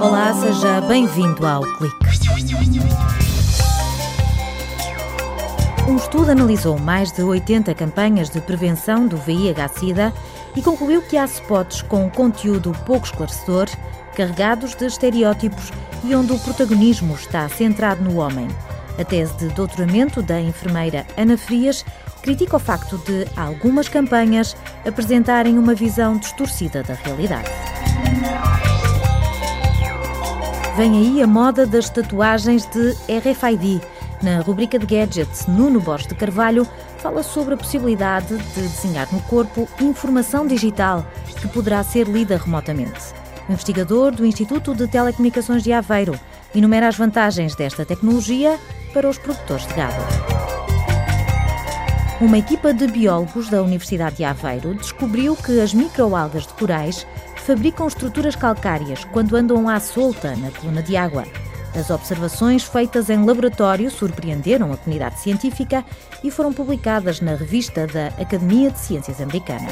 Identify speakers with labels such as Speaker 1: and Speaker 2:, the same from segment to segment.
Speaker 1: Olá, seja bem-vindo ao Clique. Um estudo analisou mais de 80 campanhas de prevenção do VIH-Sida e concluiu que há spots com conteúdo pouco esclarecedor, carregados de estereótipos e onde o protagonismo está centrado no homem. A tese de doutoramento da enfermeira Ana Frias critica o facto de algumas campanhas apresentarem uma visão distorcida da realidade. Vem aí a moda das tatuagens de RFID. Na rubrica de gadgets, Nuno Borges de Carvalho fala sobre a possibilidade de desenhar no corpo informação digital que poderá ser lida remotamente. O investigador do Instituto de Telecomunicações de Aveiro enumera as vantagens desta tecnologia para os produtores de gado. Uma equipa de biólogos da Universidade de Aveiro descobriu que as microalgas de corais fabricam estruturas calcárias quando andam à solta na coluna de água. As observações feitas em laboratório surpreenderam a comunidade científica e foram publicadas na revista da Academia de Ciências Americana.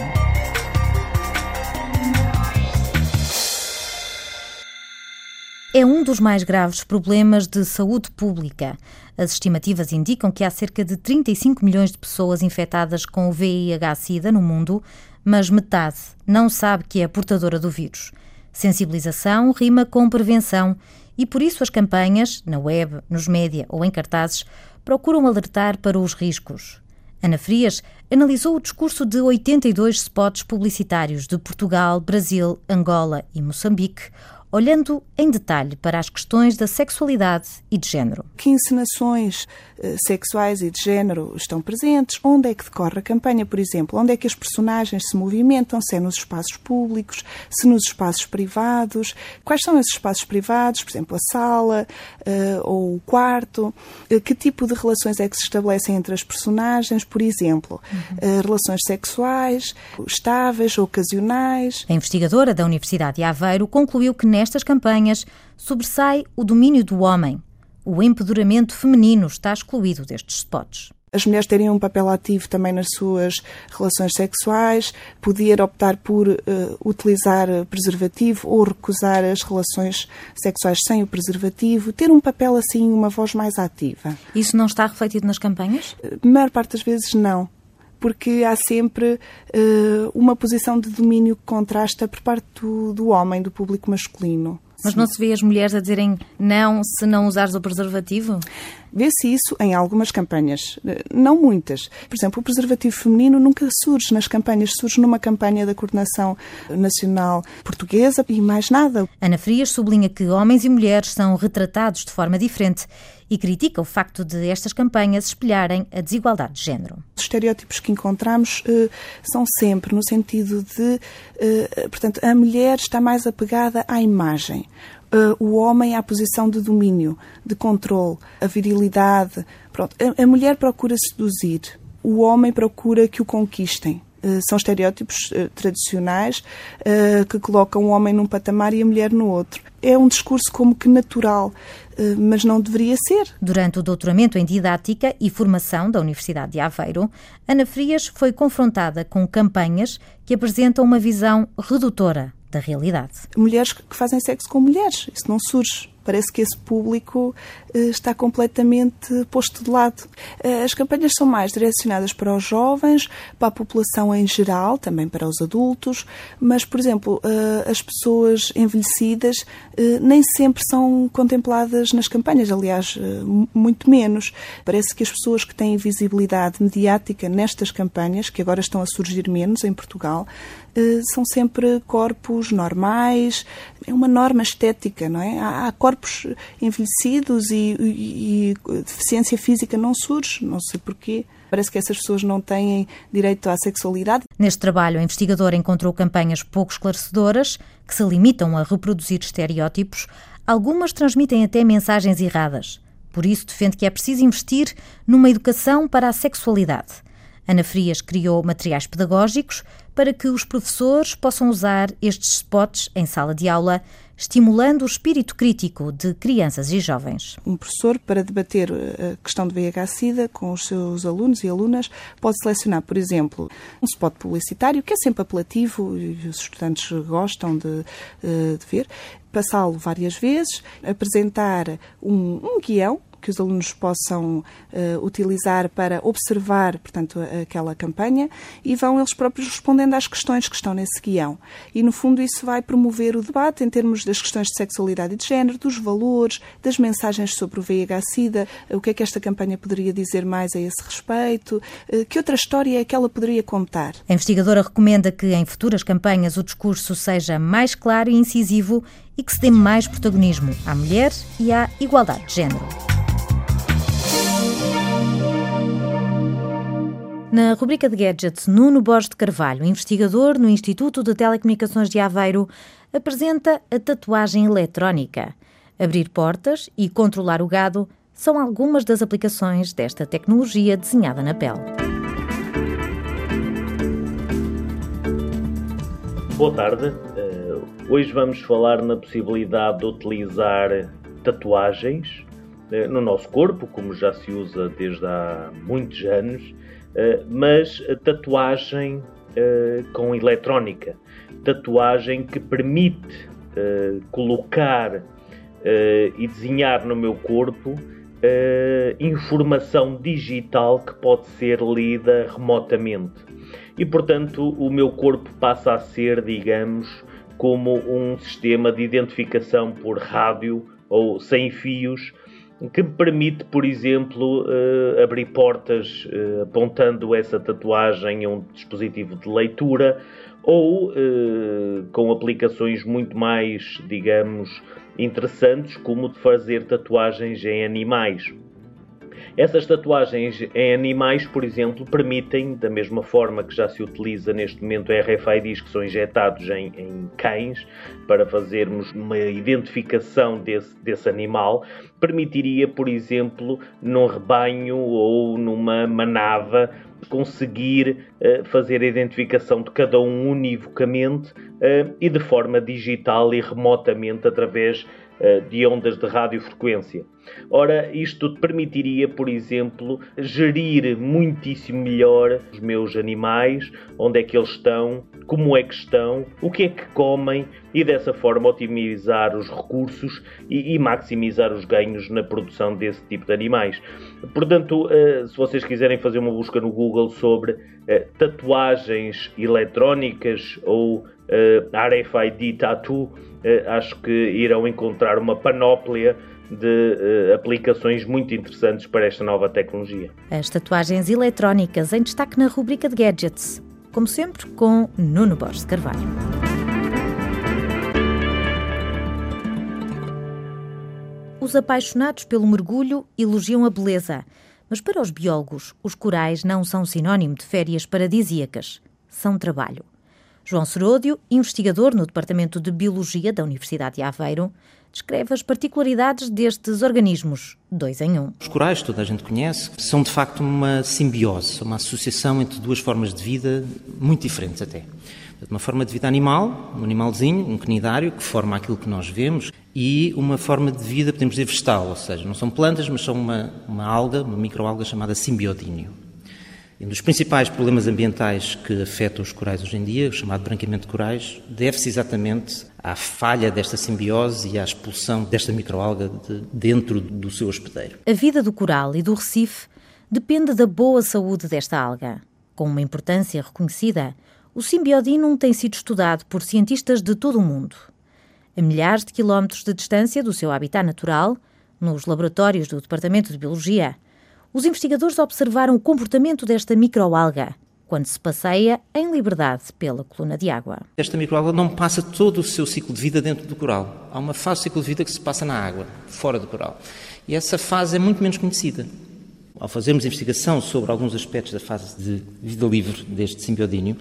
Speaker 1: É um dos mais graves problemas de saúde pública. As estimativas indicam que há cerca de 35 milhões de pessoas infectadas com o VIH-Sida no mundo, mas metade não sabe que é portadora do vírus. Sensibilização rima com prevenção e por isso as campanhas, na web, nos média ou em cartazes, procuram alertar para os riscos. Ana Frias analisou o discurso de 82 spots publicitários de Portugal, Brasil, Angola e Moçambique, olhando em detalhe para as questões da sexualidade e de género.
Speaker 2: Que encenações uh, sexuais e de género estão presentes? Onde é que decorre a campanha, por exemplo? Onde é que as personagens se movimentam? Se é nos espaços públicos? Se nos espaços privados? Quais são esses espaços privados? Por exemplo, a sala uh, ou o quarto? Uh, que tipo de relações é que se estabelecem entre as personagens? Por exemplo, uhum. relações sexuais, estáveis, ocasionais?
Speaker 1: A investigadora da Universidade de Aveiro concluiu que nestas campanhas sobressai o domínio do homem. O empoderamento feminino está excluído destes spots
Speaker 2: as mulheres teriam um papel ativo também nas suas relações sexuais, poder optar por uh, utilizar preservativo ou recusar as relações sexuais sem o preservativo, ter um papel assim, uma voz mais ativa.
Speaker 1: Isso não está refletido nas campanhas?
Speaker 2: A maior parte das vezes não porque há sempre uh, uma posição de domínio que contrasta por parte do, do homem, do público masculino.
Speaker 1: Mas não se vê as mulheres a dizerem não se não usares o preservativo?
Speaker 2: Vê-se isso em algumas campanhas, eh, não muitas. Por exemplo, o preservativo feminino nunca surge nas campanhas, surge numa campanha da Coordenação Nacional Portuguesa e mais nada.
Speaker 1: Ana Frias sublinha que homens e mulheres são retratados de forma diferente e critica o facto de estas campanhas espelharem a desigualdade de género.
Speaker 2: Os estereótipos que encontramos uh, são sempre no sentido de, uh, portanto, a mulher está mais apegada à imagem. Uh, o homem à posição de domínio, de controle, a virilidade. Pronto. A, a mulher procura seduzir, o homem procura que o conquistem. Uh, são estereótipos uh, tradicionais que colocam o homem num patamar e a mulher no outro. É um discurso como que natural, eh, mas não deveria ser.
Speaker 1: Durante o doutoramento em Didática e Formação da Universidade de Aveiro, Ana Frias foi confrontada com campanhas que apresentam uma visão redutora da realidade.
Speaker 2: Mulheres que fazem sexo com mulheres, isso não surge. Parece que esse público uh, está completamente posto de lado. Uh, as campanhas são mais direcionadas para os jovens, para a população em geral, também para os adultos, mas, por exemplo, uh, as pessoas envelhecidas nem sempre são contempladas nas campanhas, aliás, muito menos. Parece que as pessoas que têm visibilidade mediática nestas campanhas, que agora estão a surgir menos em Portugal, são sempre corpos normais, é uma norma estética, não é? Há, há corpos envelhecidos e, e, e deficiência física não surge, não sei porquê. Parece que essas pessoas não têm direito à sexualidade.
Speaker 1: Neste trabalho, o investigador encontrou campanhas pouco esclarecedoras, que se limitam a reproduzir estereótipos. Algumas transmitem até mensagens erradas. Por isso, defende que é preciso investir numa educação para a sexualidade. Ana Frias criou materiais pedagógicos para que os professores possam usar estes spots em sala de aula, estimulando o espírito crítico de crianças e jovens.
Speaker 2: Um professor, para debater eh, a questão do VIH-Sida com os seus alunos e alunas, pode selecionar, por exemplo, um spot publicitário, que é sempre apelativo e os estudantes gostam de, eh, de ver, passá-lo várias vezes, apresentar um, um guião que os alunos possam uh, utilizar para observar, portanto, aquela campanha e vão eles próprios respondendo às questões que estão nesse guião. E, no fundo, isso vai promover o debate em termos das questões de sexualidade e de género, dos valores, das mensagens sobre o VIH-Sida, o que é que esta campanha poderia dizer mais a esse respeito, uh, que outra história é que ela poderia contar.
Speaker 1: A investigadora recomenda que em futuras campanhas o discurso seja mais claro e incisivo e que se dê mais protagonismo à mulher e à igualdade de género. Na rubrica de gadgets, Nuno Borges de Carvalho, investigador no Instituto de Telecomunicações de Aveiro, apresenta a tatuagem eletrónica. Abrir portas e controlar o gado são algumas das aplicações desta tecnologia desenhada na pele.
Speaker 3: Boa tarde. Uh, hoje vamos falar na possibilidade de utilizar tatuagens no nosso corpo, como já se usa desde há muitos anos, eh, mas tatuagem eh, com eletrónica, tatuagem que permite eh, colocar e desenhar no meu corpo informação digital que pode ser lida remotamente. E portanto, o meu corpo passa a ser, digamos, como um sistema de identificação por rádio ou sem fios que permite, por exemplo, uh, abrir portas uh, apontando essa tatuagem a um dispositivo de leitura ou uh, com aplicações muito mais, digamos, interessantes, como de fazer tatuagens em animais. Essas tatuagens em animais, por exemplo, permitem, da mesma forma que já se utiliza neste momento RFIDs que são injetados em, em cães para fazermos uma identificação desse, desse animal, permitiria, por exemplo, num rebanho ou numa manada, conseguir uh, fazer a identificação de cada um univocamente uh, e de forma digital e remotamente através uh, de ondas de radiofrequência. Ora, isto permitiria, por exemplo, gerir muitíssimo melhor os meus animais, onde é que eles estão, como é que estão, o que é que comem e dessa forma otimizar os recursos e, e maximizar os ganhos na produção desse tipo de animais. Portanto, uh, se vocês quiserem fazer uma busca no Google sobre uh, tatuagens eletrónicas ou uh, RFID tattoo, acho que irão encontrar uma panóplia de uh, aplicações muito interessantes para esta nova tecnologia.
Speaker 1: As tatuagens eletrónicas em destaque na rubrica de gadgets, como sempre com Nuno Borges Carvalho. Os apaixonados pelo mergulho elogiam a beleza, mas para os biólogos, os corais não são sinónimo de férias paradisíacas, são trabalho. João Seródio, investigador no Departamento de Biologia da Universidade de Aveiro, descreve as particularidades destes organismos, dois em um.
Speaker 4: Os corais, toda a gente conhece, são de facto uma simbiose, uma associação entre duas formas de vida muito diferentes até. Uma forma de vida animal, um animalzinho, um cnidário, que forma aquilo que nós vemos, e uma forma de vida, podemos dizer, vegetal, ou seja, não são plantas, mas são uma, uma alga, uma microalga chamada simbiodínio. Um dos principais problemas ambientais que afetam os corais hoje em dia, o chamado branqueamento de corais, deve-se exatamente à falha desta simbiose e à expulsão desta microalga de dentro do seu hospedeiro.
Speaker 1: A vida do coral e do recife depende da boa saúde desta alga. Com uma importância reconhecida, o simbiodinum tem sido estudado por cientistas de todo o mundo. A milhares de quilómetros de distância do seu habitat natural, nos laboratórios do Departamento de Biologia, os investigadores observaram o comportamento desta microalga quando se passeia em liberdade pela coluna de água.
Speaker 4: Esta microalga não passa todo o seu ciclo de vida dentro do coral. Há uma fase do ciclo de vida que se passa na água, fora do coral. E essa fase é muito menos conhecida. Ao fazermos investigação sobre alguns aspectos da fase de vida livre deste simbiodínio,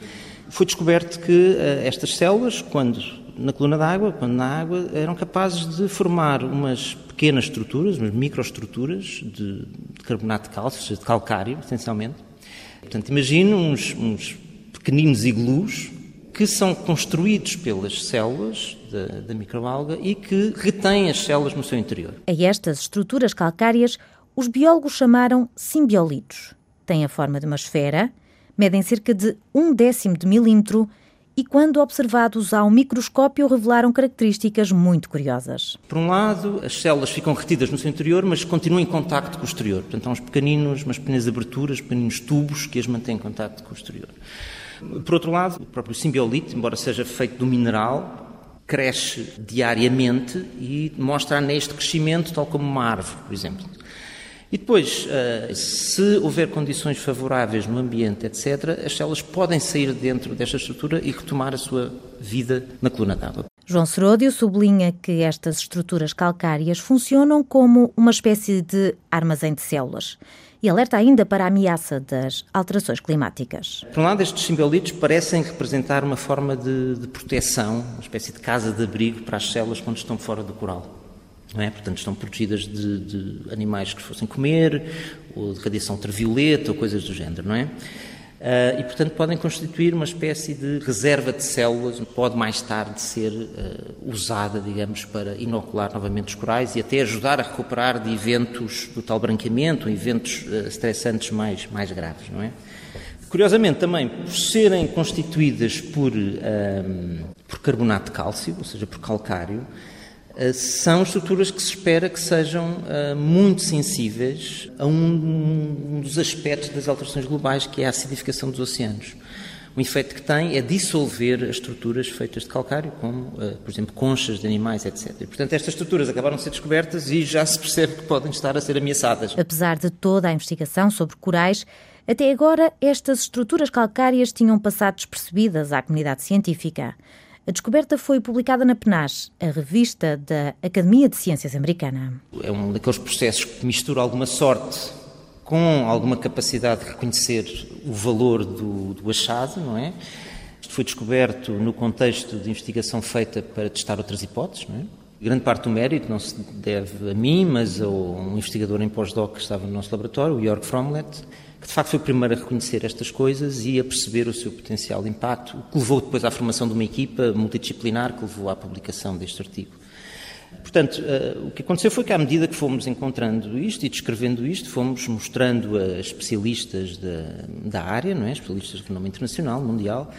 Speaker 4: foi descoberto que uh, estas células, quando na coluna d'água, quando na água, eram capazes de formar umas pequenas estruturas, umas microestruturas de, de carbonato de cálcio, de calcário, essencialmente. Portanto, imagine uns, uns pequeninos iglus que são construídos pelas células da, da microalga e que retêm as células no seu interior.
Speaker 1: A estas estruturas calcárias, os biólogos chamaram simbiolitos. Têm a forma de uma esfera, medem cerca de um décimo de milímetro e, quando observados ao microscópio, revelaram características muito curiosas.
Speaker 4: Por um lado, as células ficam retidas no seu interior, mas continuam em contacto com o exterior. Portanto, há uns pequeninos, umas pequenas aberturas, pequeninos tubos que as mantêm em contacto com o exterior. Por outro lado, o próprio simbiolite, embora seja feito do mineral, cresce diariamente e mostra de crescimento, tal como uma árvore, por exemplo. E depois, eh, se houver condições favoráveis no ambiente, etc., as células podem sair dentro desta estrutura e retomar a sua vida na coluna d'água.
Speaker 1: João Seródio sublinha que estas estruturas calcárias funcionam como uma espécie de armazém de células e alerta ainda para a ameaça das alterações climáticas.
Speaker 4: Por um lado, estes simbolitos parecem representar uma forma de, de proteção, uma espécie de casa de abrigo para as células quando estão fora do coral. É? Portanto, estão protegidas de, de, animais que fossem comer, ou de radiação ultravioleta, ou coisas do género, não é? Uh, e, portanto, podem constituir uma espécie de reserva de células, pode mais tarde ser uh, usada, digamos, para inocular novamente os corais e até ajudar a recuperar de eventos do tal branqueamento, eventos uh, estressantes mais, mais graves, não é? Curiosamente, também, por serem constituídas por, por carbonato de cálcio, ou seja, por calcário, são estruturas que se espera que sejam uh, muito sensíveis a um, dos aspectos das alterações globais, que é a acidificação dos oceanos. O efeito que tem é dissolver as estruturas feitas de calcário, como, uh, por exemplo, conchas de animais, etc. E, portanto, estas estruturas acabaram de ser descobertas e já se percebe que podem estar a ser ameaçadas.
Speaker 1: Apesar de toda a investigação sobre corais, até agora estas estruturas calcárias tinham passado despercebidas à comunidade científica. A descoberta foi publicada na PNAS, a revista da Academia de Ciências Americana.
Speaker 4: É um daqueles processos que mistura alguma sorte com alguma capacidade de reconhecer o valor do, do achado, não é? Isto foi descoberto no contexto de investigação feita para testar outras hipóteses, não é? Grande parte do mérito não se deve a mim, mas a um investigador em pós-doc que estava no nosso laboratório, o Jörg Fromlet, que de facto foi o primeiro a reconhecer estas coisas e a perceber o seu potencial impacto, o que levou depois à formação de uma equipa multidisciplinar que levou à publicação deste artigo. Portanto, uh, o que aconteceu foi que, à medida que fomos encontrando isto e descrevendo isto, fomos mostrando a especialistas da, da área, não é? especialistas de renome internacional, mundial,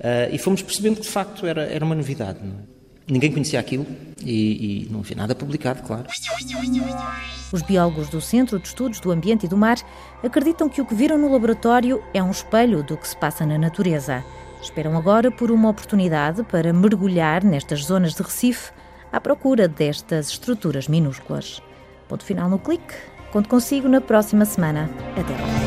Speaker 4: uh, e fomos percebendo que, de facto, era, era uma novidade. É? Ninguém conhecia aquilo e, e não havia nada publicado, claro.
Speaker 1: Os biólogos do Centro de Estudos do Ambiente e do Mar acreditam que o que viram no laboratório é um espelho do que se passa na natureza. Esperam agora por uma oportunidade para mergulhar nestas zonas de Recife à procura destas estruturas minúsculas. Ponto final no clique. Conto consigo na próxima semana. Até lá.